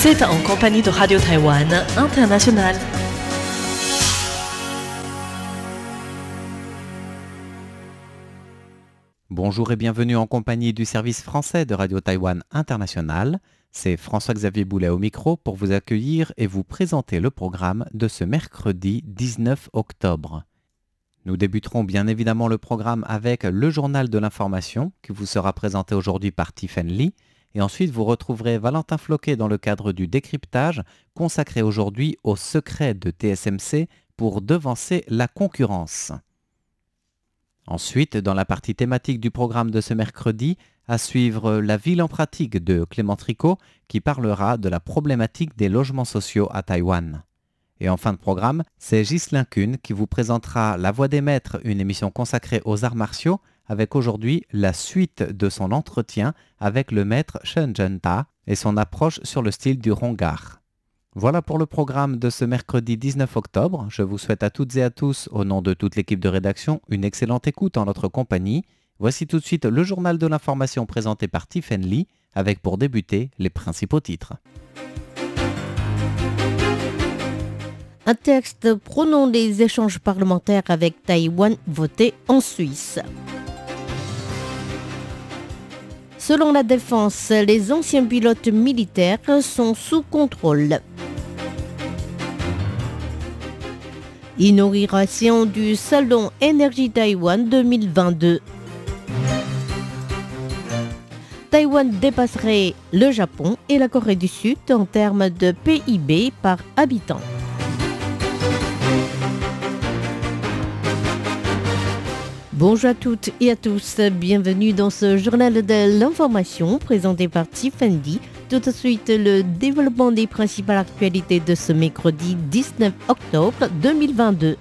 Vous êtes en compagnie de Radio Taïwan International. Bonjour et bienvenue en compagnie du service français de Radio Taïwan International. C'est François-Xavier Boulet au micro pour vous accueillir et vous présenter le programme de ce mercredi 19 octobre. Nous débuterons bien évidemment le programme avec le journal de l'information qui vous sera présenté aujourd'hui par Tiffen Lee. Et ensuite, vous retrouverez Valentin Floquet dans le cadre du décryptage consacré aujourd'hui au secret de TSMC pour devancer la concurrence. Ensuite, dans la partie thématique du programme de ce mercredi, à suivre La ville en pratique de Clément Tricot qui parlera de la problématique des logements sociaux à Taïwan. Et en fin de programme, c'est Ghislain Kuhn qui vous présentera La Voix des Maîtres, une émission consacrée aux arts martiaux, avec aujourd'hui la suite de son entretien avec le maître Shen Zhenta et son approche sur le style du Rongar. Voilà pour le programme de ce mercredi 19 octobre. Je vous souhaite à toutes et à tous, au nom de toute l'équipe de rédaction, une excellente écoute en notre compagnie. Voici tout de suite le journal de l'information présenté par Tiffen Lee, avec pour débuter les principaux titres. Un texte prônant les échanges parlementaires avec Taïwan voté en Suisse. Selon la défense, les anciens pilotes militaires sont sous contrôle. Inauguration du Salon Énergie Taïwan 2022. Taïwan dépasserait le Japon et la Corée du Sud en termes de PIB par habitant. Bonjour à toutes et à tous, bienvenue dans ce journal de l'information présenté par Tiffany. Tout de suite, le développement des principales actualités de ce mercredi 19 octobre 2022.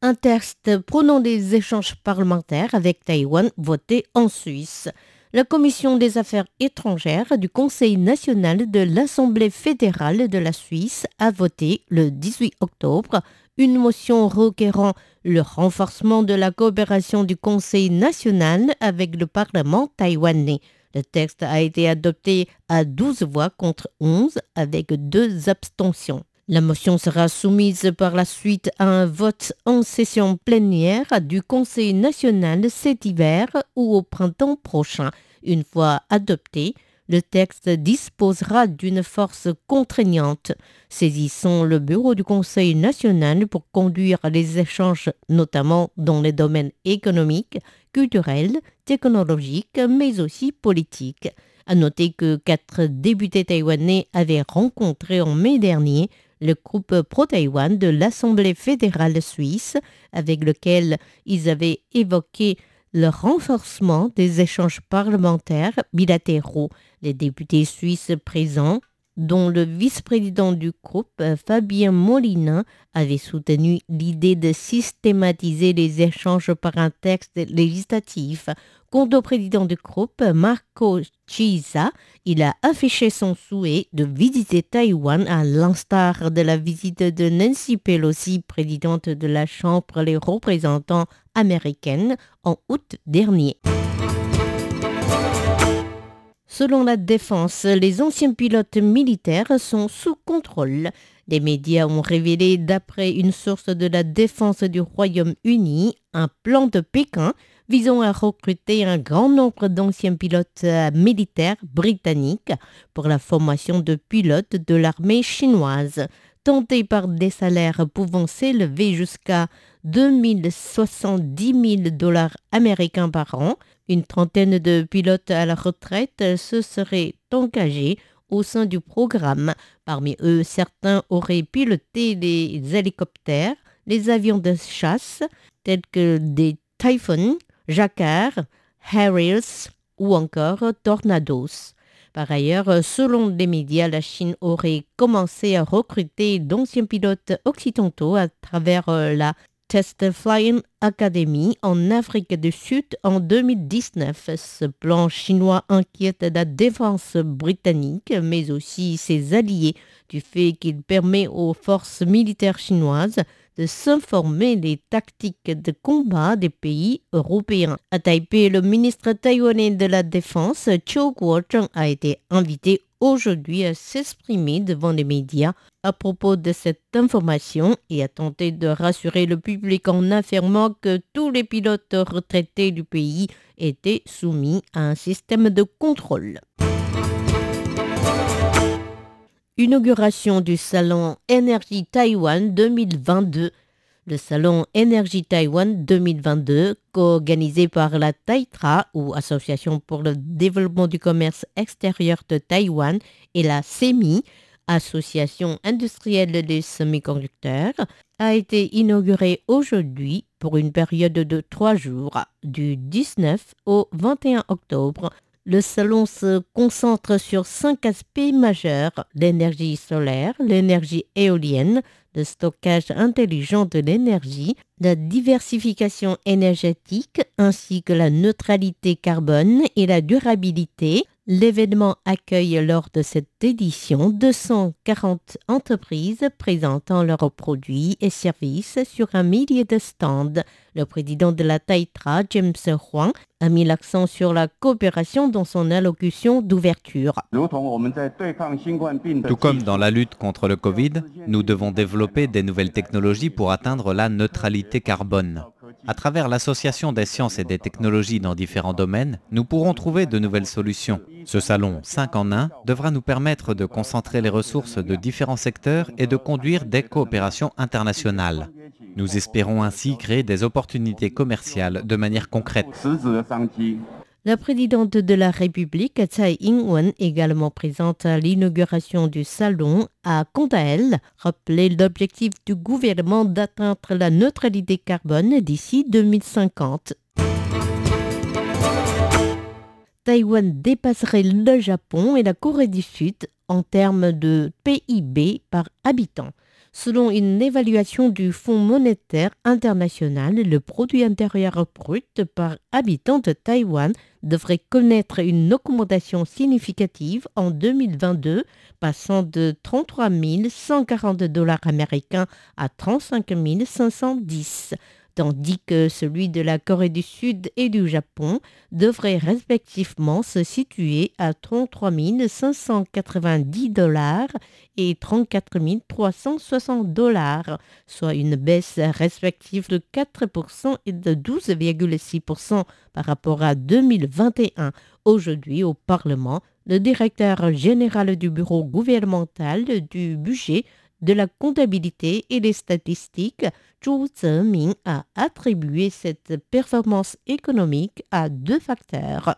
Un texte prônant des échanges parlementaires avec Taïwan voté en Suisse. La Commission des affaires étrangères du Conseil national de l'Assemblée fédérale de la Suisse a voté le 18 octobre une motion requérant le renforcement de la coopération du Conseil national avec le Parlement taïwanais. Le texte a été adopté à 12 voix contre 11 avec deux abstentions. La motion sera soumise par la suite à un vote en session plénière du Conseil national cet hiver ou au printemps prochain. Une fois adopté, le texte disposera d'une force contraignante. Saisissant le bureau du Conseil national pour conduire les échanges, notamment dans les domaines économiques, culturels, technologiques, mais aussi politiques. À noter que quatre députés taïwanais avaient rencontré en mai dernier le groupe pro-Taïwan de l'Assemblée fédérale suisse, avec lequel ils avaient évoqué le renforcement des échanges parlementaires bilatéraux. Les députés suisses présents, dont le vice-président du groupe, Fabien Molina, avait soutenu l'idée de systématiser les échanges par un texte législatif. Quant au président du groupe, Marco Chiza, il a affiché son souhait de visiter Taïwan à l'instar de la visite de Nancy Pelosi, présidente de la Chambre des représentants américaine, en août dernier. Selon la défense, les anciens pilotes militaires sont sous contrôle. Les médias ont révélé, d'après une source de la défense du Royaume-Uni, un plan de Pékin visant à recruter un grand nombre d'anciens pilotes euh, militaires britanniques pour la formation de pilotes de l'armée chinoise, tentés par des salaires pouvant s'élever jusqu'à 2070 000 dollars américains par an. Une trentaine de pilotes à la retraite se seraient engagés au sein du programme. Parmi eux, certains auraient piloté les hélicoptères, les avions de chasse, tels que des Typhoon, Jacquard, Harriers ou encore Tornados. Par ailleurs, selon les médias, la Chine aurait commencé à recruter d'anciens pilotes occidentaux à travers euh, la Test Flying Academy en Afrique du Sud en 2019. Ce plan chinois inquiète la défense britannique, mais aussi ses alliés, du fait qu'il permet aux forces militaires chinoises de s'informer des tactiques de combat des pays européens. À Taipei, le ministre taïwanais de la Défense, Chiu Kuo-cheng, a été invité aujourd'hui à s'exprimer devant les médias à propos de cette information et a tenté de rassurer le public en affirmant que tous les pilotes retraités du pays étaient soumis à un système de contrôle. Inauguration du salon Énergie Taïwan 2022 le salon Énergie Taïwan 2022, co-organisé par la TAITRA, ou Association pour le développement du commerce extérieur de Taïwan, et la CEMI, Association industrielle des semi-conducteurs, a été inauguré aujourd'hui pour une période de trois jours, du 19 au 21 octobre. Le salon se concentre sur cinq aspects majeurs, l'énergie solaire, l'énergie éolienne, le stockage intelligent de l'énergie, la diversification énergétique ainsi que la neutralité carbone et la durabilité. L'événement accueille lors de cette édition 240 entreprises présentant leurs produits et services sur un millier de stands. Le président de la Taitra, James Huang, a mis l'accent sur la coopération dans son allocution d'ouverture. Tout comme dans la lutte contre le Covid, nous devons développer des nouvelles technologies pour atteindre la neutralité carbone. À travers l'association des sciences et des technologies dans différents domaines, nous pourrons trouver de nouvelles solutions. Ce salon 5 en 1 devra nous permettre de concentrer les ressources de différents secteurs et de conduire des coopérations internationales. Nous espérons ainsi créer des opportunités commerciales de manière concrète. La présidente de la République, Tsai Ing-wen, également présente à l'inauguration du salon, a quant à elle rappelé l'objectif du gouvernement d'atteindre la neutralité carbone d'ici 2050. Taïwan dépasserait le Japon et la Corée du Sud en termes de PIB par habitant. Selon une évaluation du Fonds monétaire international, le produit intérieur brut par habitant de Taïwan devrait connaître une augmentation significative en 2022, passant de 33 140 dollars américains à 35 510 tandis que celui de la Corée du Sud et du Japon devrait respectivement se situer à 33 590 dollars et 34 360 dollars, soit une baisse respective de 4% et de 12,6% par rapport à 2021. Aujourd'hui, au Parlement, le directeur général du bureau gouvernemental du budget de la comptabilité et des statistiques, Zhu Zeming a attribué cette performance économique à deux facteurs.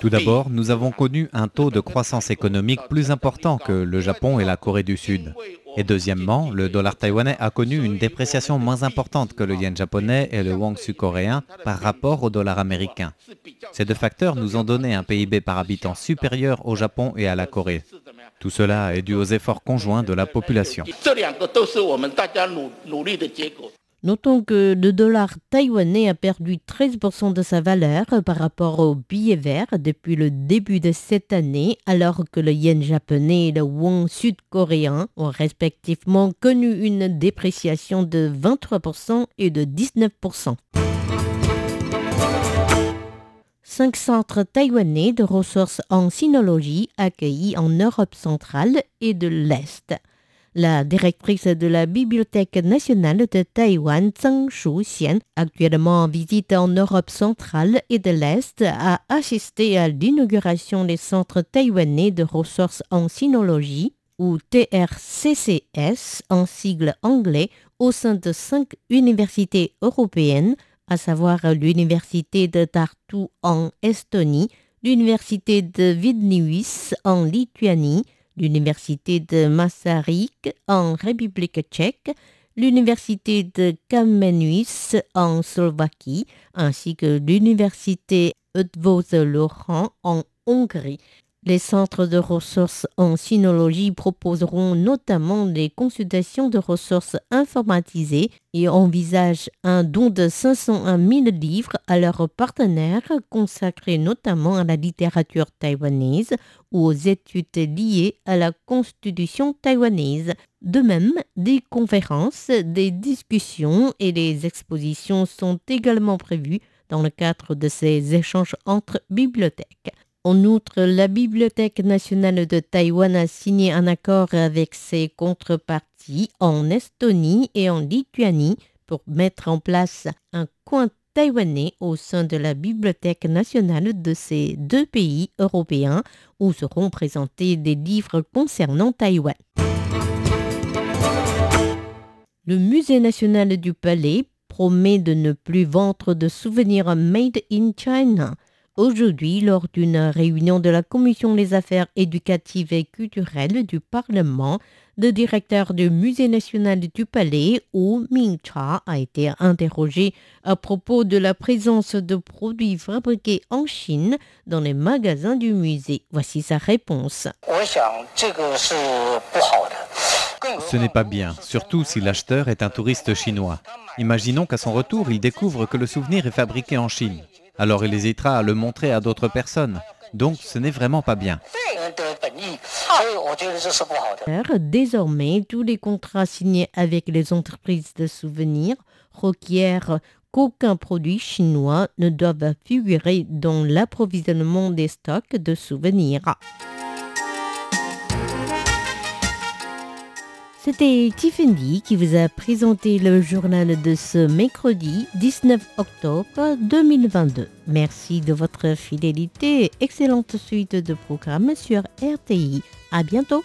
Tout d'abord, nous avons connu un taux de croissance économique plus important que le Japon et la Corée du Sud. Et deuxièmement, le dollar taïwanais a connu une dépréciation moins importante que le yen japonais et le won sud-coréen par rapport au dollar américain. Ces deux facteurs nous ont donné un PIB par habitant supérieur au Japon et à la Corée. Tout cela est dû aux efforts conjoints de la population. Notons que le dollar taïwanais a perdu 13% de sa valeur par rapport au billet vert depuis le début de cette année, alors que le yen japonais et le won sud-coréen ont respectivement connu une dépréciation de 23% et de 19%. Cinq centres taïwanais de ressources en sinologie accueillis en Europe centrale et de l'Est. La directrice de la Bibliothèque nationale de Taïwan, Zhang Shuxian, actuellement en visite en Europe centrale et de l'Est, a assisté à l'inauguration des centres taïwanais de ressources en sinologie, ou TRCCS en sigle anglais, au sein de cinq universités européennes, à savoir l'université de Tartu en Estonie, l'université de Vilnius en Lituanie, l'université de Masaryk en République tchèque, l'université de Kamenuis en Slovaquie, ainsi que l'université Eötvös-Loránd en Hongrie. Les centres de ressources en sinologie proposeront notamment des consultations de ressources informatisées et envisagent un don de 501 000 livres à leurs partenaires consacrés notamment à la littérature taïwanaise ou aux études liées à la constitution taïwanaise. De même, des conférences, des discussions et des expositions sont également prévues dans le cadre de ces échanges entre bibliothèques. En outre, la Bibliothèque nationale de Taïwan a signé un accord avec ses contreparties en Estonie et en Lituanie pour mettre en place un coin taïwanais au sein de la Bibliothèque nationale de ces deux pays européens où seront présentés des livres concernant Taïwan. Le Musée national du Palais promet de ne plus vendre de souvenirs made in China aujourd'hui lors d'une réunion de la Commission des affaires éducatives et culturelles du Parlement. Le directeur du Musée national du Palais, Wu Mingcha, a été interrogé à propos de la présence de produits fabriqués en Chine dans les magasins du musée. Voici sa réponse. Ce n'est pas bien, surtout si l'acheteur est un touriste chinois. Imaginons qu'à son retour, il découvre que le souvenir est fabriqué en Chine alors il hésitera à le montrer à d'autres personnes. Donc ce n'est vraiment pas bien. Désormais, tous les contrats signés avec les entreprises de souvenirs requièrent qu'aucun produit chinois ne doive figurer dans l'approvisionnement des stocks de souvenirs. C'était Tiffany qui vous a présenté le journal de ce mercredi 19 octobre 2022. Merci de votre fidélité. Excellente suite de programmes sur RTI. À bientôt.